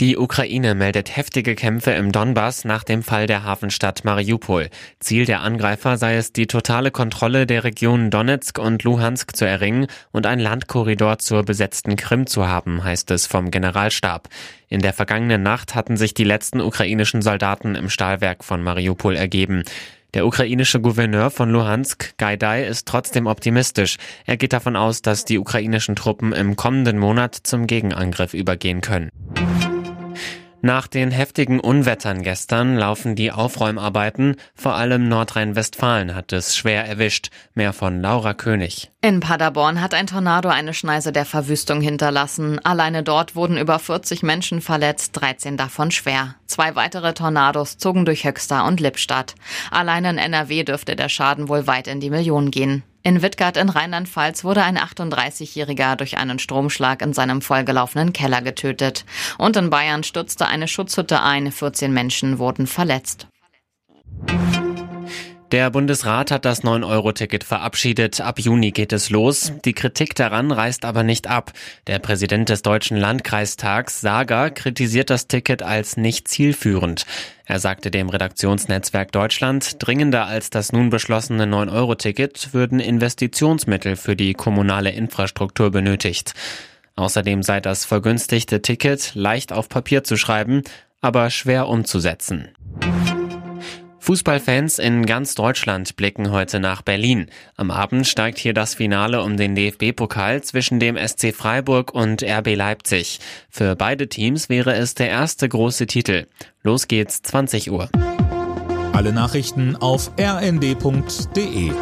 Die Ukraine meldet heftige Kämpfe im Donbass nach dem Fall der Hafenstadt Mariupol. Ziel der Angreifer sei es, die totale Kontrolle der Regionen Donetsk und Luhansk zu erringen und ein Landkorridor zur besetzten Krim zu haben, heißt es vom Generalstab. In der vergangenen Nacht hatten sich die letzten ukrainischen Soldaten im Stahlwerk von Mariupol ergeben. Der ukrainische Gouverneur von Luhansk, Gaidai, ist trotzdem optimistisch. Er geht davon aus, dass die ukrainischen Truppen im kommenden Monat zum Gegenangriff übergehen können. Nach den heftigen Unwettern gestern laufen die Aufräumarbeiten. Vor allem Nordrhein-Westfalen hat es schwer erwischt. Mehr von Laura König. In Paderborn hat ein Tornado eine Schneise der Verwüstung hinterlassen. Alleine dort wurden über 40 Menschen verletzt, 13 davon schwer. Zwei weitere Tornados zogen durch Höxter und Lippstadt. Allein in NRW dürfte der Schaden wohl weit in die Millionen gehen. In Wittgart in Rheinland-Pfalz wurde ein 38-Jähriger durch einen Stromschlag in seinem vollgelaufenen Keller getötet. Und in Bayern stürzte eine Schutzhütte ein, 14 Menschen wurden verletzt. Der Bundesrat hat das 9-Euro-Ticket verabschiedet. Ab Juni geht es los. Die Kritik daran reißt aber nicht ab. Der Präsident des Deutschen Landkreistags, Sager, kritisiert das Ticket als nicht zielführend. Er sagte dem Redaktionsnetzwerk Deutschland, dringender als das nun beschlossene 9-Euro-Ticket würden Investitionsmittel für die kommunale Infrastruktur benötigt. Außerdem sei das vergünstigte Ticket leicht auf Papier zu schreiben, aber schwer umzusetzen. Fußballfans in ganz Deutschland blicken heute nach Berlin. Am Abend steigt hier das Finale um den DFB-Pokal zwischen dem SC Freiburg und RB Leipzig. Für beide Teams wäre es der erste große Titel. Los geht's 20 Uhr. Alle Nachrichten auf rnd.de